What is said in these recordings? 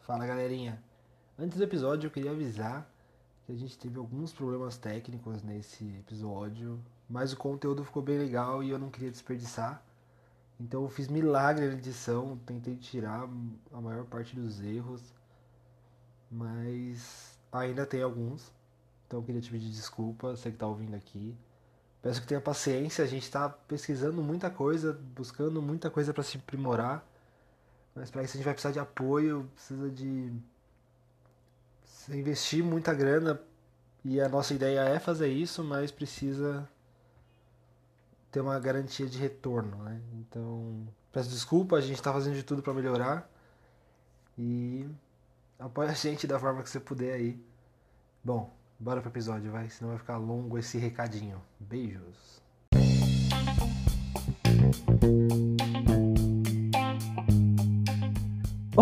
Fala galerinha! Antes do episódio eu queria avisar que a gente teve alguns problemas técnicos nesse episódio, mas o conteúdo ficou bem legal e eu não queria desperdiçar. Então eu fiz milagre na edição, tentei tirar a maior parte dos erros, mas ainda tem alguns. Então eu queria te pedir desculpa, você que está ouvindo aqui. Peço que tenha paciência, a gente está pesquisando muita coisa, buscando muita coisa para se aprimorar. Mas para isso a gente vai precisar de apoio, precisa de investir muita grana. E a nossa ideia é fazer isso, mas precisa ter uma garantia de retorno, né? Então, peço desculpa, a gente está fazendo de tudo para melhorar. E apoia a gente da forma que você puder aí. Bom, Bora pro episódio, vai, senão vai ficar longo esse recadinho. Beijos.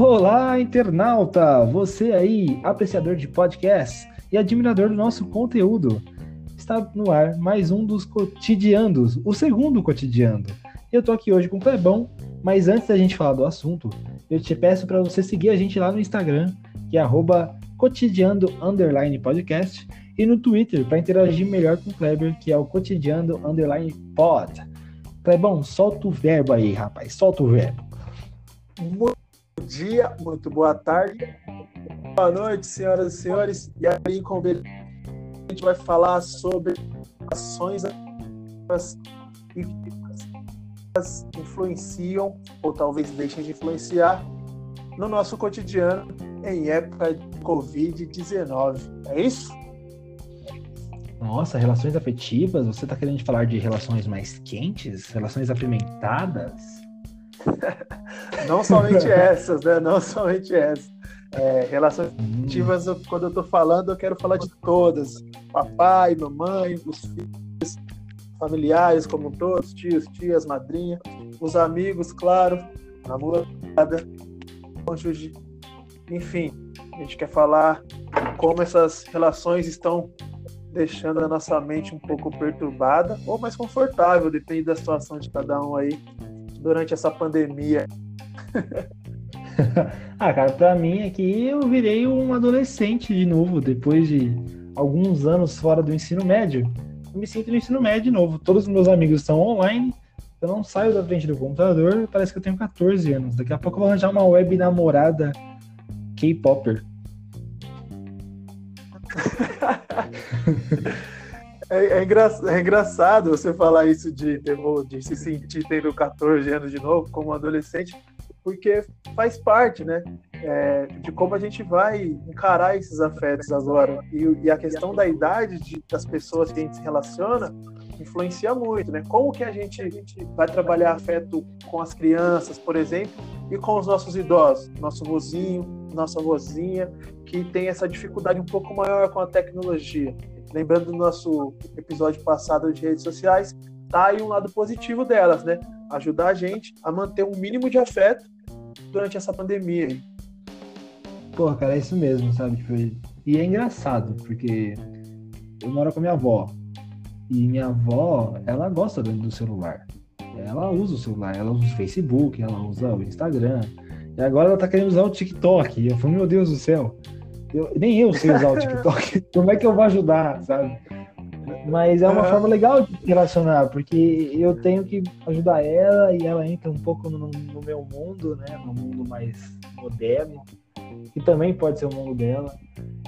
Olá, internauta! Você aí, apreciador de podcast e admirador do nosso conteúdo. Está no ar mais um dos cotidianos, o segundo cotidiano. Eu tô aqui hoje com o Clebão, mas antes da gente falar do assunto, eu te peço para você seguir a gente lá no Instagram, que é cotidiano underline podcast e no Twitter para interagir melhor com o Kleber, que é o cotidiano underline pod. Clebão, solta o verbo aí, rapaz, solta o verbo. Bom dia, muito boa tarde, boa noite, senhoras e senhores. E aí, com a gente vai falar sobre ações que influenciam ou talvez deixem de influenciar no nosso cotidiano em época de Covid-19. É isso? Nossa, relações afetivas? Você está querendo falar de relações mais quentes? Relações apimentadas? Não somente essas, né? Não somente essas. É, relações afetivas, quando eu estou falando, eu quero falar de todas. Papai, mamãe, os filhos, familiares como todos, tios, tias, madrinha, os amigos, claro, namorada, cônjuge, enfim, a gente quer falar como essas relações estão deixando a nossa mente um pouco perturbada ou mais confortável, depende da situação de cada um aí durante essa pandemia. ah, cara, pra mim é que eu virei um adolescente de novo, depois de alguns anos fora do ensino médio. Eu me sinto no ensino médio de novo. Todos os meus amigos estão online, eu não saio da frente do computador, parece que eu tenho 14 anos. Daqui a pouco eu vou arranjar uma web namorada K-Popper. é, é, engra, é, engraçado você falar isso de, de se sentir tendo 14 anos de novo, como adolescente, porque faz parte, né? É, de como a gente vai encarar esses afetos agora. E, e a questão da idade de, das pessoas que a gente se relaciona influencia muito, né? Como que a gente, a gente vai trabalhar afeto com as crianças, por exemplo, e com os nossos idosos, nosso vozinho, nossa vozinha, que tem essa dificuldade um pouco maior com a tecnologia. Lembrando do nosso episódio passado de redes sociais, tá aí um lado positivo delas, né? Ajudar a gente a manter um mínimo de afeto durante essa pandemia. Pô, cara, é isso mesmo, sabe? Tipo, e é engraçado, porque eu moro com a minha avó. E minha avó, ela gosta do celular. Ela usa o celular, ela usa o Facebook, ela usa o Instagram. E agora ela tá querendo usar o TikTok. Eu falei, meu Deus do céu. Eu, nem eu sei usar o TikTok. Como é que eu vou ajudar, sabe? Mas é uma uhum. forma legal de relacionar, porque eu tenho que ajudar ela e ela entra um pouco no, no meu mundo, né? No mundo mais moderno, que também pode ser o mundo dela.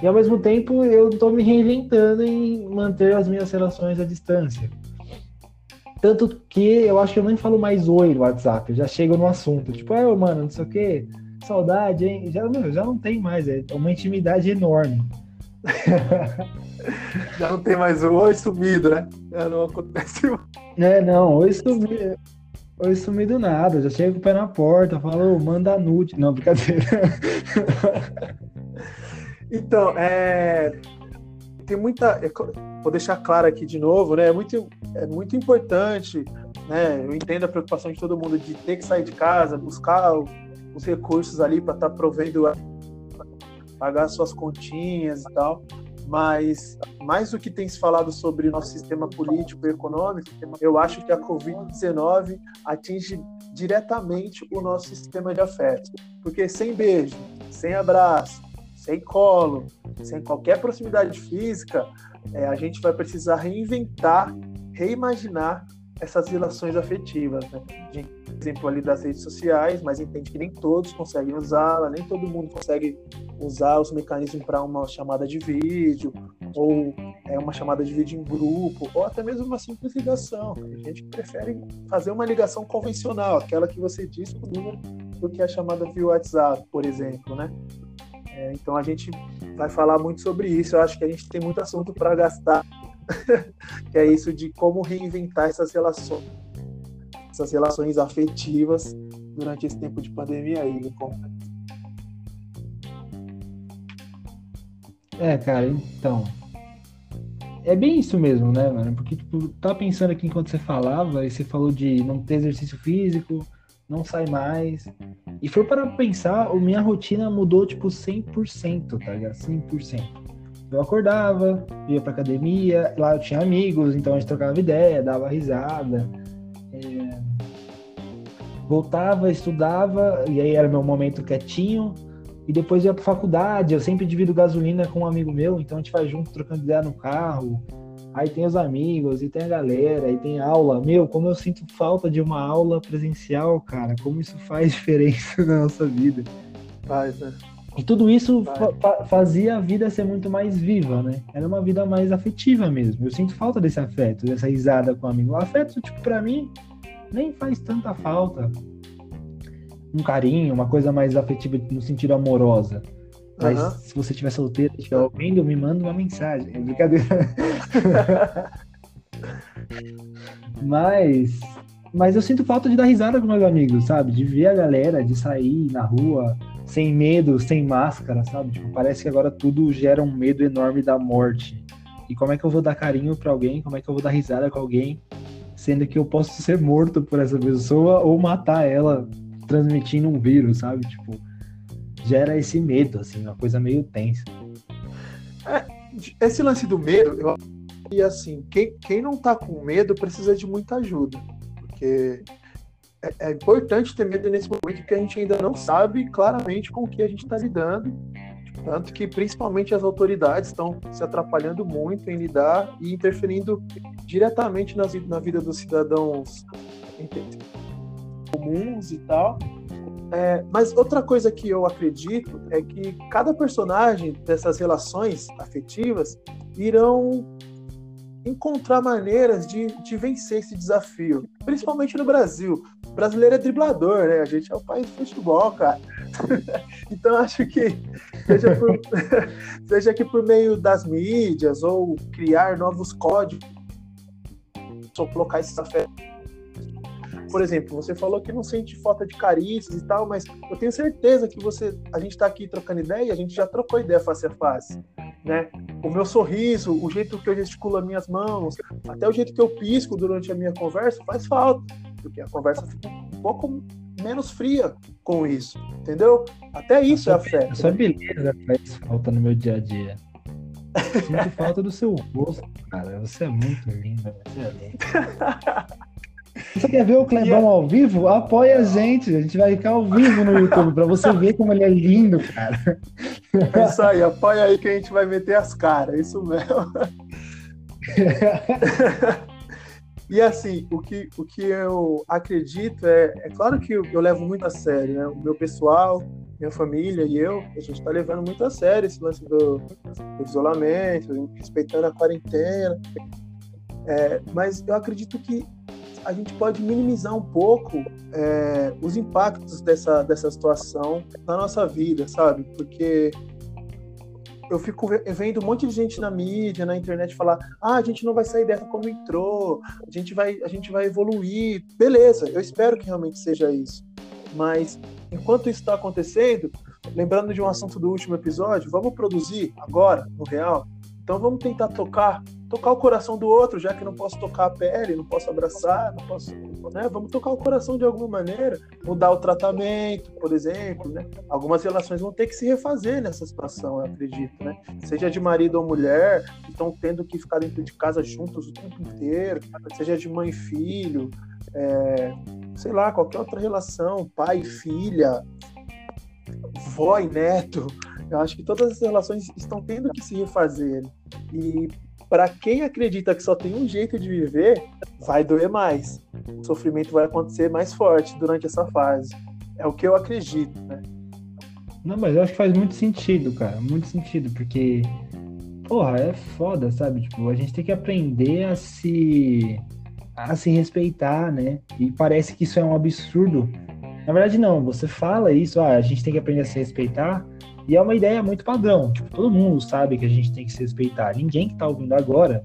E ao mesmo tempo eu estou me reinventando em manter as minhas relações à distância. Tanto que eu acho que eu nem falo mais oi no WhatsApp, eu já chego no assunto. Tipo, ah, mano, não sei o que, saudade, hein? Já, meu, já não tem mais, é uma intimidade enorme. já não tem mais o oi sumido, né? Já não acontece mais. É, não, oi sumido. Oi sumido nada, já chego com o pé na porta, falo, manda nude. Não, brincadeira. Então, é, tem muita. É, vou deixar claro aqui de novo, né? É muito, é muito importante, né? Eu entendo a preocupação de todo mundo de ter que sair de casa, buscar os recursos ali para estar tá provendo, pagar suas continhas e tal. Mas mais do que tem se falado sobre nosso sistema político e econômico, eu acho que a Covid-19 atinge diretamente o nosso sistema de afetos. Porque sem beijo, sem abraço, sem colo, sem qualquer proximidade física, é, a gente vai precisar reinventar, reimaginar essas relações afetivas. Né? A exemplo ali das redes sociais, mas entende que nem todos conseguem usá-la, nem todo mundo consegue usar os mecanismos para uma chamada de vídeo, ou é, uma chamada de vídeo em grupo, ou até mesmo uma simples ligação. Tem gente prefere fazer uma ligação convencional, aquela que você diz número, do que a chamada via WhatsApp, por exemplo, né? É, então a gente vai falar muito sobre isso. Eu acho que a gente tem muito assunto para gastar, que é isso de como reinventar essas relações, essas relações afetivas durante esse tempo de pandemia aí. Né? É, cara, então. É bem isso mesmo, né, mano? Porque, tipo, tá pensando aqui enquanto você falava, e você falou de não ter exercício físico, não sai mais. E for para pensar, a minha rotina mudou, tipo, 100%, tá ligado? 100%. Eu acordava, ia pra academia, lá eu tinha amigos, então a gente trocava ideia, dava risada. É... Voltava, estudava, e aí era meu momento quietinho e depois ia pra faculdade. Eu sempre divido gasolina com um amigo meu, então a gente vai junto trocando ideia no carro. Aí tem os amigos, e tem a galera, e tem aula. Meu, como eu sinto falta de uma aula presencial, cara. Como isso faz diferença na nossa vida. Faz, né? E tudo isso fa fazia a vida ser muito mais viva, né? Era uma vida mais afetiva mesmo. Eu sinto falta desse afeto, dessa risada com o amigo. O afeto, tipo, pra mim, nem faz tanta falta um carinho, uma coisa mais afetiva no sentido amorosa. Mas uhum. se você estiver solteiro, estiver ouvindo, me manda uma mensagem. É brincadeira. mas, mas eu sinto falta de dar risada com meus amigos, sabe? De ver a galera, de sair na rua sem medo, sem máscara, sabe? Tipo, parece que agora tudo gera um medo enorme da morte. E como é que eu vou dar carinho para alguém? Como é que eu vou dar risada com alguém? Sendo que eu posso ser morto por essa pessoa ou matar ela transmitindo um vírus, sabe? Tipo, gera esse medo, assim, uma coisa meio tensa. É, esse lance do medo, eu e assim, quem, quem não tá com medo precisa de muita ajuda, porque é, é, importante ter medo nesse momento que a gente ainda não sabe claramente com o que a gente está lidando, tanto que principalmente as autoridades estão se atrapalhando muito em lidar e interferindo diretamente nas, na vida dos cidadãos comuns e tal. É, mas outra coisa que eu acredito é que cada personagem dessas relações afetivas irão encontrar maneiras de, de vencer esse desafio, principalmente no Brasil. O brasileiro é driblador, né? A gente é o país do futebol, cara. então acho que seja, por, seja que por meio das mídias ou criar novos códigos, ou colocar esses afetos por exemplo, você falou que não sente falta de carícias e tal, mas eu tenho certeza que você, a gente está aqui trocando ideia, a gente já trocou ideia face a face, né? O meu sorriso, o jeito que eu gesticulo as minhas mãos, até o jeito que eu pisco durante a minha conversa faz falta, porque a conversa fica um pouco menos fria com isso, entendeu? Até isso é afeto. Essa beleza faz falta no meu dia a dia. Sinto falta do seu rosto, cara. Você é muito linda, você é linda. Você quer ver o Clebão ao vivo? Apoia a gente. A gente vai ficar ao vivo no YouTube para você ver como ele é lindo, cara. É isso aí, apoia aí que a gente vai meter as caras, isso mesmo. e assim, o que, o que eu acredito é, é claro que eu, eu levo muito a sério, né? O meu pessoal, minha família e eu, a gente está levando muito a sério esse lance do, do isolamento, respeitando a quarentena. É, mas eu acredito que a gente pode minimizar um pouco é, os impactos dessa, dessa situação na nossa vida, sabe? Porque eu fico vendo um monte de gente na mídia, na internet falar: ah, a gente não vai sair dessa como entrou, a gente vai, a gente vai evoluir. Beleza, eu espero que realmente seja isso. Mas enquanto isso está acontecendo, lembrando de um assunto do último episódio, vamos produzir agora, no real. Então vamos tentar tocar tocar o coração do outro, já que não posso tocar a pele, não posso abraçar, não posso, né? Vamos tocar o coração de alguma maneira, mudar o tratamento, por exemplo, né? Algumas relações vão ter que se refazer nessa situação, eu acredito, né? Seja de marido ou mulher, estão tendo que ficar dentro de casa juntos o tempo inteiro, seja de mãe e filho, é, sei lá, qualquer outra relação, pai e filha, vó e neto. Eu acho que todas as relações estão tendo que se refazer. E para quem acredita que só tem um jeito de viver, vai doer mais. O sofrimento vai acontecer mais forte durante essa fase. É o que eu acredito, né? Não, mas eu acho que faz muito sentido, cara. Muito sentido, porque, porra, é foda, sabe? Tipo, a gente tem que aprender a se a se respeitar, né? E parece que isso é um absurdo. Na verdade, não. Você fala isso, ah, a gente tem que aprender a se respeitar, e é uma ideia muito padrão. Tipo, todo mundo sabe que a gente tem que se respeitar. Ninguém que tá ouvindo agora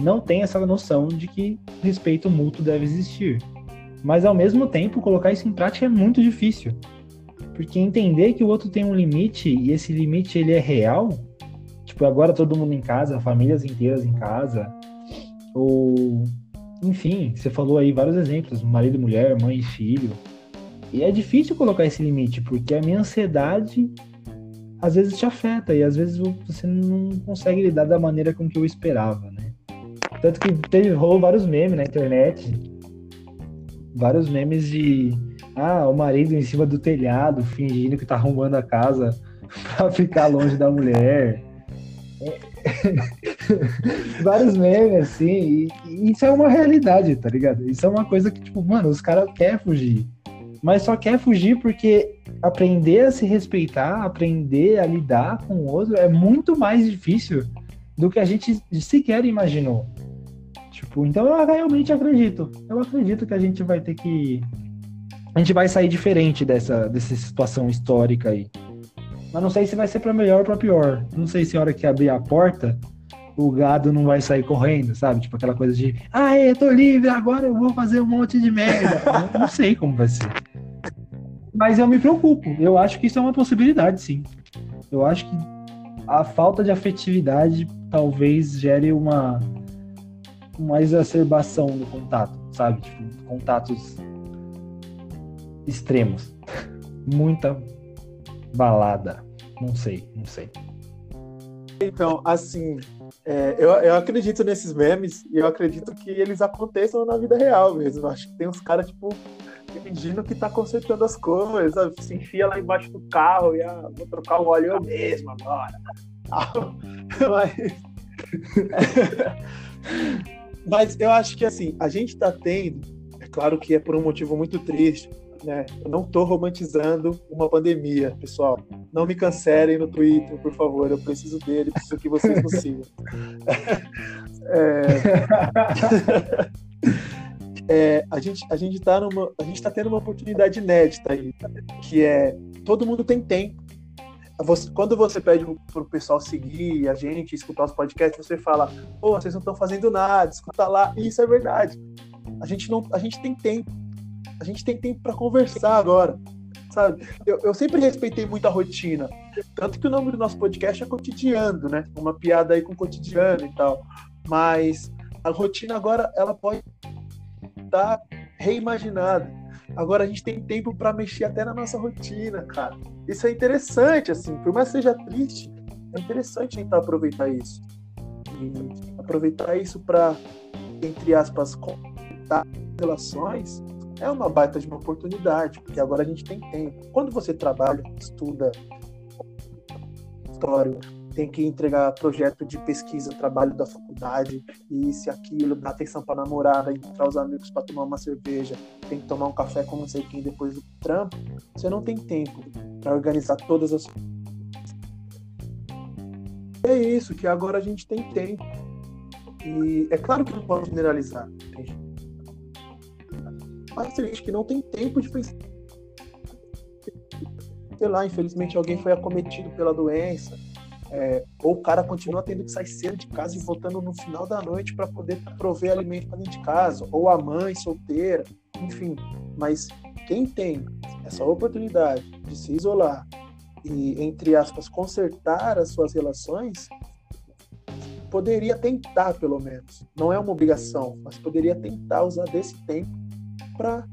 não tem essa noção de que respeito mútuo deve existir. Mas ao mesmo tempo, colocar isso em prática é muito difícil. Porque entender que o outro tem um limite e esse limite ele é real, tipo, agora todo mundo em casa, famílias inteiras em casa, ou enfim, você falou aí vários exemplos, marido, mulher, mãe e filho. E é difícil colocar esse limite, porque a minha ansiedade às vezes te afeta e às vezes você não consegue lidar da maneira com que eu esperava, né? Tanto que teve rolou vários memes na internet, vários memes de ah, o marido em cima do telhado fingindo que tá arrumando a casa pra ficar longe da mulher. vários memes, assim, e, e, isso é uma realidade, tá ligado? Isso é uma coisa que, tipo, mano, os caras querem fugir. Mas só quer fugir porque aprender a se respeitar, aprender a lidar com o outro é muito mais difícil do que a gente sequer imaginou. Tipo, então eu realmente acredito. Eu acredito que a gente vai ter que. A gente vai sair diferente dessa, dessa situação histórica aí. Mas não sei se vai ser para melhor ou para pior. Não sei se a hora que abrir a porta, o gado não vai sair correndo, sabe? Tipo aquela coisa de, ah, eu tô livre, agora eu vou fazer um monte de merda. eu não sei como vai ser. Mas eu me preocupo. Eu acho que isso é uma possibilidade, sim. Eu acho que a falta de afetividade talvez gere uma, uma exacerbação no contato, sabe? Tipo, contatos extremos. Muita balada. Não sei, não sei. Então, assim, é, eu, eu acredito nesses memes e eu acredito que eles aconteçam na vida real mesmo. Acho que tem uns caras, tipo, fingindo que tá consertando as coisas, sabe? se enfia lá embaixo do carro e ah, vou trocar o óleo eu mesmo agora. Mas... Mas eu acho que assim, a gente tá tendo, é claro que é por um motivo muito triste, né? Eu não tô romantizando uma pandemia, pessoal. Não me cancelem no Twitter, por favor. Eu preciso dele, preciso que vocês nos sigam. é... é, a gente a gente tá numa a gente tá tendo uma oportunidade inédita aí, que é todo mundo tem tempo. Você, quando você pede pro pessoal seguir a gente, escutar os podcasts, você fala, pô, vocês não estão fazendo nada, escuta lá. E isso é verdade. A gente não, a gente tem tempo. A gente tem tempo para conversar agora, sabe? Eu, eu sempre respeitei muito a rotina, tanto que o nome do nosso podcast é cotidiano, né? Uma piada aí com cotidiano e tal. Mas a rotina agora ela pode tá reimaginado. Agora a gente tem tempo para mexer até na nossa rotina, cara. Isso é interessante, assim, por mais que seja triste, é interessante tentar aproveitar isso. E aproveitar isso para, entre aspas, contar relações é uma baita de uma oportunidade, porque agora a gente tem tempo. Quando você trabalha, estuda história, tem que entregar projeto de pesquisa, trabalho da faculdade, isso e aquilo, dar atenção para namorada, encontrar os amigos para tomar uma cerveja, tem que tomar um café com não sei quem depois do trampo, você não tem tempo para organizar todas as é isso, que agora a gente tem tempo. E é claro que não pode generalizar. Tem gente que não tem tempo de pensar. Sei lá, infelizmente alguém foi acometido pela doença, é, ou o cara continua tendo que sair cedo de casa e voltando no final da noite para poder prover alimento para dentro de casa, ou a mãe solteira, enfim. Mas quem tem essa oportunidade de se isolar e, entre aspas, consertar as suas relações, poderia tentar, pelo menos. Não é uma obrigação, mas poderia tentar usar desse tempo para,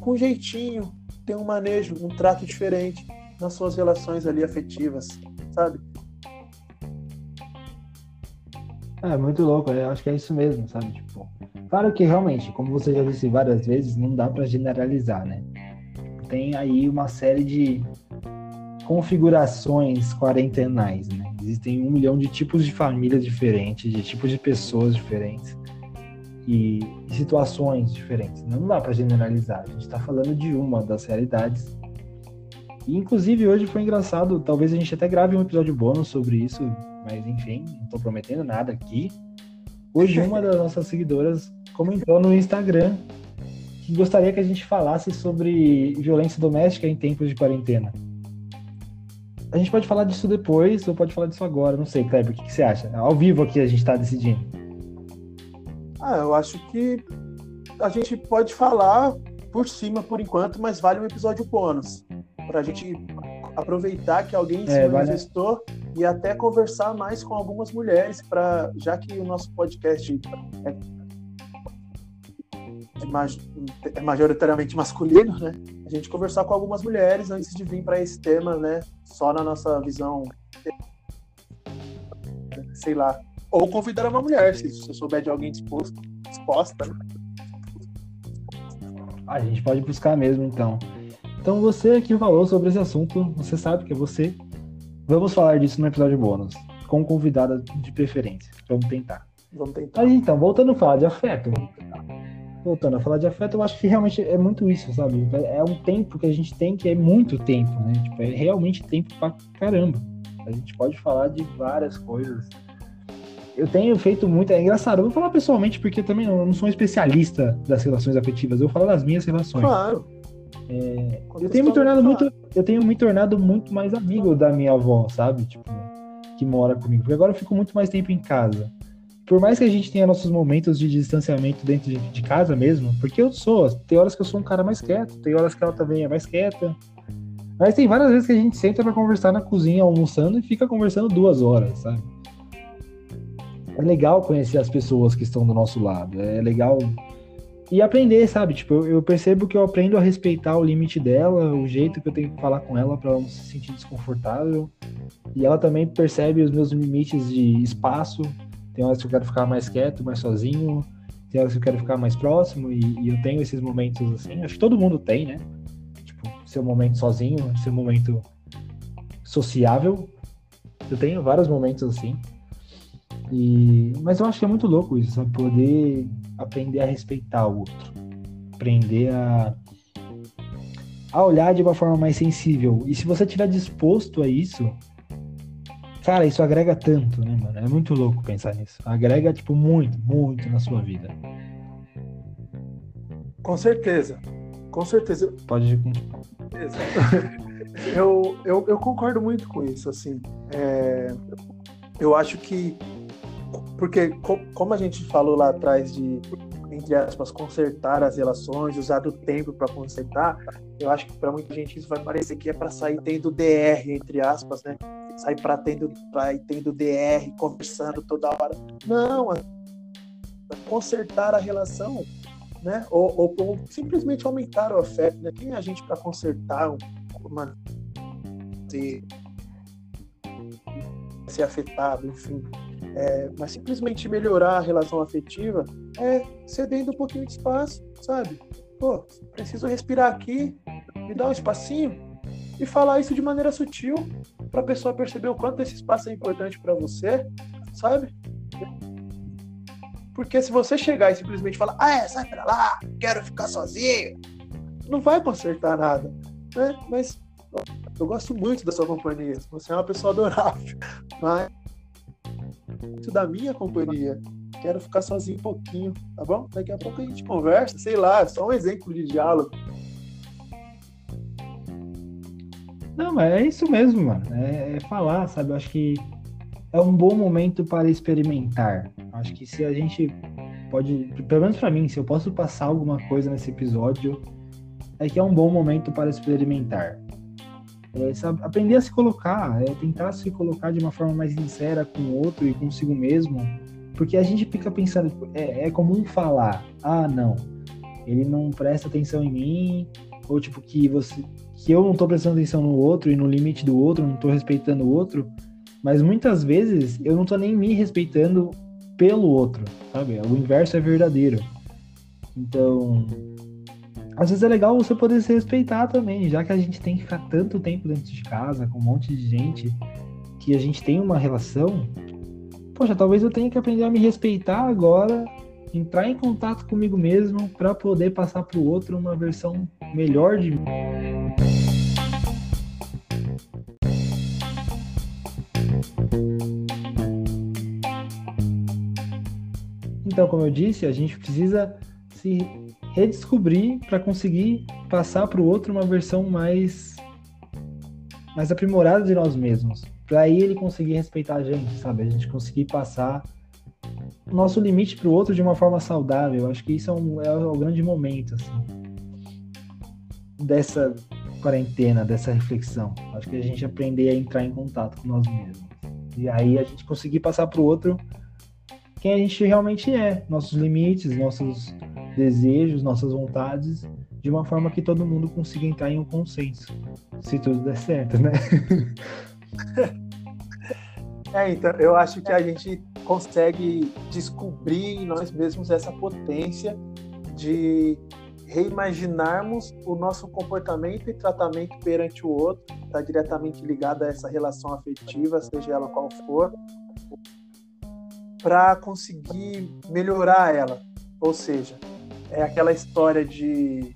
com jeitinho, ter um manejo, um trato diferente nas suas relações ali afetivas sabe? É, muito louco, eu acho que é isso mesmo, sabe? Tipo, claro que realmente, como você já disse várias vezes, não dá para generalizar, né? Tem aí uma série de configurações quarentenais, né? Existem um milhão de tipos de famílias diferentes, de tipos de pessoas diferentes e, situações diferentes. Não dá para generalizar. A gente está falando de uma das realidades. E, inclusive, hoje foi engraçado. Talvez a gente até grave um episódio bônus sobre isso, mas enfim, não estou prometendo nada aqui. Hoje, uma das nossas seguidoras comentou no Instagram que gostaria que a gente falasse sobre violência doméstica em tempos de quarentena. A gente pode falar disso depois ou pode falar disso agora, não sei, Kleber, o que, que você acha? Ao vivo aqui a gente está decidindo. Ah, eu acho que a gente pode falar por cima por enquanto, mas vale um episódio bônus. Para a gente aproveitar que alguém se é, manifestou vale... e até conversar mais com algumas mulheres, para já que o nosso podcast é, é majoritariamente masculino, né? A gente conversar com algumas mulheres antes de vir para esse tema, né? Só na nossa visão, sei lá, ou convidar uma mulher, se você souber de alguém disposto, disposta. Né? A gente pode buscar mesmo, então. Então você que falou sobre esse assunto, você sabe que é você. Vamos falar disso no episódio bônus, com convidada de preferência. Vamos tentar. Vamos tentar. Mas então, voltando a falar de afeto. Voltando a falar de afeto, eu acho que realmente é muito isso, sabe? É um tempo que a gente tem que é muito tempo, né? Tipo, é realmente tempo pra caramba. A gente pode falar de várias coisas eu tenho feito muito. É engraçado, eu vou falar pessoalmente, porque também eu não sou um especialista das relações afetivas, eu falar das minhas relações. Claro. É, eu tenho me tornado muito. Eu tenho me tornado muito mais amigo da minha avó, sabe? Tipo, que mora comigo. Porque agora eu fico muito mais tempo em casa. Por mais que a gente tenha nossos momentos de distanciamento dentro de, de casa mesmo, porque eu sou, tem horas que eu sou um cara mais quieto, tem horas que ela também é mais quieta. Mas tem várias vezes que a gente senta para conversar na cozinha almoçando e fica conversando duas horas, sabe? É legal conhecer as pessoas que estão do nosso lado. É legal e aprender, sabe? Tipo, eu, eu, percebo que eu aprendo a respeitar o limite dela, o jeito que eu tenho que falar com ela para ela não se sentir desconfortável. E ela também percebe os meus limites de espaço. Tem horas que eu quero ficar mais quieto, mais sozinho. Tem horas que eu quero ficar mais próximo. E, e eu tenho esses momentos assim. Acho que todo mundo tem, né? Tipo, seu momento sozinho, seu momento sociável. Eu tenho vários momentos assim. E, mas eu acho que é muito louco isso, sabe? Poder aprender a respeitar o outro. Aprender a, a olhar de uma forma mais sensível. E se você estiver disposto a isso, cara, isso agrega tanto, né, mano? É muito louco pensar nisso. Agrega, tipo, muito, muito na sua vida. Com certeza. Com certeza. Pode ir com. eu, eu, eu concordo muito com isso, assim. É, eu acho que porque como a gente falou lá atrás de entre aspas consertar as relações, usar do tempo para consertar, eu acho que para muita gente isso vai parecer que é para sair tendo DR entre aspas, né? Sair para tendo pra tendo DR, conversando toda hora. Não, consertar a relação, né? Ou, ou, ou simplesmente aumentar o afeto, né? Quem é a gente para consertar uma ser, ser afetado, enfim. É, mas simplesmente melhorar a relação afetiva é cedendo um pouquinho de espaço, sabe? Pô, preciso respirar aqui, me dá um espacinho e falar isso de maneira sutil para a pessoa perceber o quanto esse espaço é importante para você, sabe? Porque se você chegar e simplesmente falar, ah, é, sai pra lá, quero ficar sozinho, não vai consertar nada, né? Mas eu gosto muito da sua companhia, você é uma pessoa adorável, mas muito da minha companhia. Quero ficar sozinho um pouquinho, tá bom? Daqui a pouco a gente conversa, sei lá, só um exemplo de diálogo. Não, mas é isso mesmo, mano. É, é falar, sabe? Eu acho que é um bom momento para experimentar. Acho que se a gente pode, pelo menos para mim, se eu posso passar alguma coisa nesse episódio, é que é um bom momento para experimentar. É, sabe, aprender a se colocar, é tentar se colocar de uma forma mais sincera com o outro e consigo mesmo, porque a gente fica pensando, é, é comum falar, ah, não, ele não presta atenção em mim, ou tipo, que você que eu não tô prestando atenção no outro e no limite do outro, não tô respeitando o outro, mas muitas vezes eu não tô nem me respeitando pelo outro, sabe? O inverso é verdadeiro. Então, às vezes é legal você poder se respeitar também, já que a gente tem que ficar tanto tempo dentro de casa, com um monte de gente, que a gente tem uma relação. Poxa, talvez eu tenha que aprender a me respeitar agora, entrar em contato comigo mesmo para poder passar para o outro uma versão melhor de mim. Então, como eu disse, a gente precisa se redescobrir para conseguir passar para o outro uma versão mais mais aprimorada de nós mesmos, para aí ele conseguir respeitar a gente, sabe? A gente conseguir passar nosso limite para o outro de uma forma saudável. Acho que isso é, um, é o grande momento assim dessa quarentena, dessa reflexão. Acho que a gente aprender a entrar em contato com nós mesmos. E aí a gente conseguir passar para o outro quem a gente realmente é, nossos limites, nossos desejos, nossas vontades, de uma forma que todo mundo consiga entrar em um consenso, se tudo der certo, né? É, então, eu acho que a gente consegue descobrir em nós mesmos essa potência de reimaginarmos o nosso comportamento e tratamento perante o outro, está diretamente ligado a essa relação afetiva, seja ela qual for, para conseguir melhorar ela. Ou seja, é aquela história de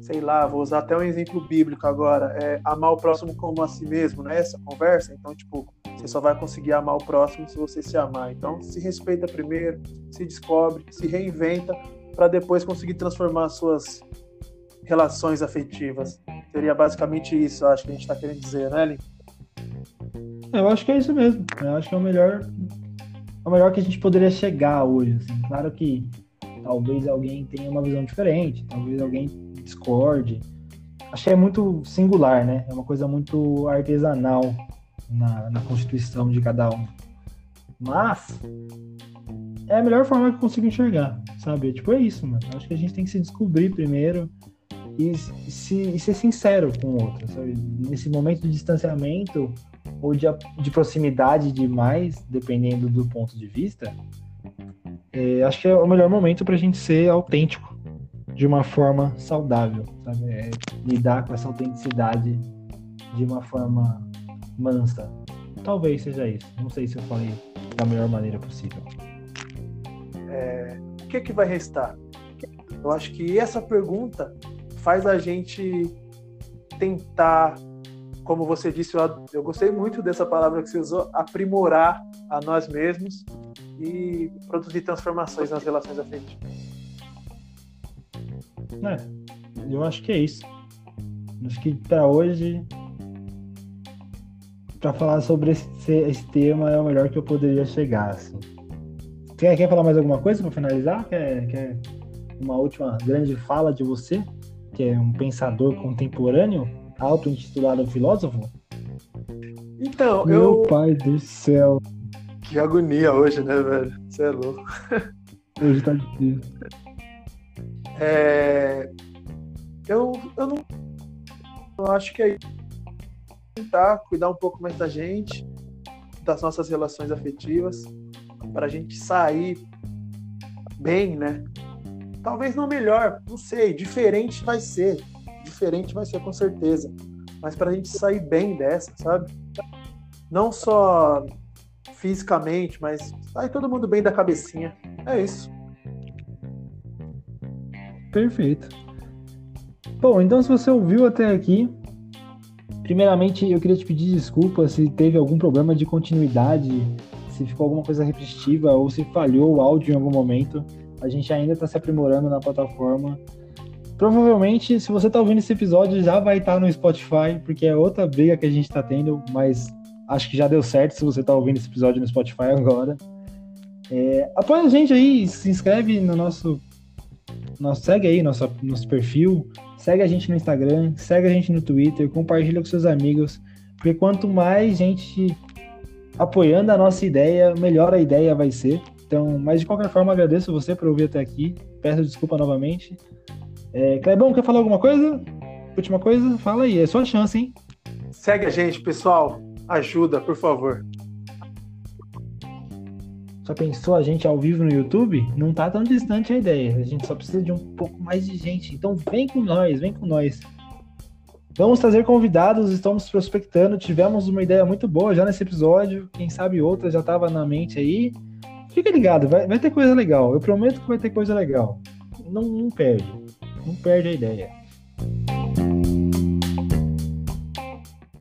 sei lá, vou usar até um exemplo bíblico agora, é amar o próximo como a si mesmo, né? Essa conversa, então tipo, você só vai conseguir amar o próximo se você se amar. Então, se respeita primeiro, se descobre, se reinventa para depois conseguir transformar suas relações afetivas. Seria basicamente isso, acho que a gente está querendo dizer, né, Lin? Eu acho que é isso mesmo. Eu acho que é o melhor o melhor que a gente poderia chegar hoje. Assim. Claro que talvez alguém tenha uma visão diferente, talvez alguém discorde. Acho que é muito singular, né? É uma coisa muito artesanal na, na constituição de cada um. Mas é a melhor forma que eu consigo enxergar, sabe? Tipo, é isso, mano. Acho que a gente tem que se descobrir primeiro e, se, e ser sincero com o outro, sabe? Nesse momento de distanciamento, ou de, de proximidade demais, dependendo do ponto de vista, é, acho que é o melhor momento para a gente ser autêntico de uma forma saudável, sabe? É, lidar com essa autenticidade de uma forma mansa. Talvez seja isso. Não sei se eu falei da melhor maneira possível. É, o que, que vai restar? Eu acho que essa pergunta faz a gente tentar como você disse, eu, eu gostei muito dessa palavra que você usou, aprimorar a nós mesmos e produzir transformações nas relações afetivas. É, eu acho que é isso. Acho que para hoje, para falar sobre esse, esse, tema, é o melhor que eu poderia chegar. Assim. Quer, quer falar mais alguma coisa para finalizar? Quer, quer uma última grande fala de você, que é um pensador contemporâneo? auto-intitulado filósofo? Então, Meu eu. Meu pai do céu. Que agonia hoje, né, velho? Você é louco. Hoje tá difícil. É... Eu, eu não. Eu acho que é tentar cuidar um pouco mais da gente, das nossas relações afetivas, para a gente sair bem, né? Talvez não melhor, não sei, diferente vai ser diferente vai ser com certeza. Mas para a gente sair bem dessa, sabe? Não só fisicamente, mas sair todo mundo bem da cabecinha. É isso. Perfeito. Bom, então se você ouviu até aqui, primeiramente eu queria te pedir desculpa se teve algum problema de continuidade, se ficou alguma coisa repetitiva ou se falhou o áudio em algum momento. A gente ainda está se aprimorando na plataforma Provavelmente, se você tá ouvindo esse episódio, já vai estar tá no Spotify, porque é outra briga que a gente tá tendo, mas acho que já deu certo se você tá ouvindo esse episódio no Spotify agora. É, apoia a gente aí, se inscreve no nosso, nosso segue aí nosso, nosso perfil, segue a gente no Instagram, segue a gente no Twitter, compartilha com seus amigos, porque quanto mais gente apoiando a nossa ideia, melhor a ideia vai ser. Então, mas de qualquer forma, agradeço você por ouvir até aqui. Peço desculpa novamente. É, Clebão, quer falar alguma coisa? Última coisa? Fala aí, é sua chance, hein? Segue a gente, pessoal. Ajuda, por favor. Só pensou a gente ao vivo no YouTube? Não tá tão distante a ideia. A gente só precisa de um pouco mais de gente. Então vem com nós, vem com nós. Vamos trazer convidados, estamos prospectando. Tivemos uma ideia muito boa já nesse episódio. Quem sabe outra já estava na mente aí. Fica ligado, vai, vai ter coisa legal. Eu prometo que vai ter coisa legal. Não, não perde. Não perde a ideia.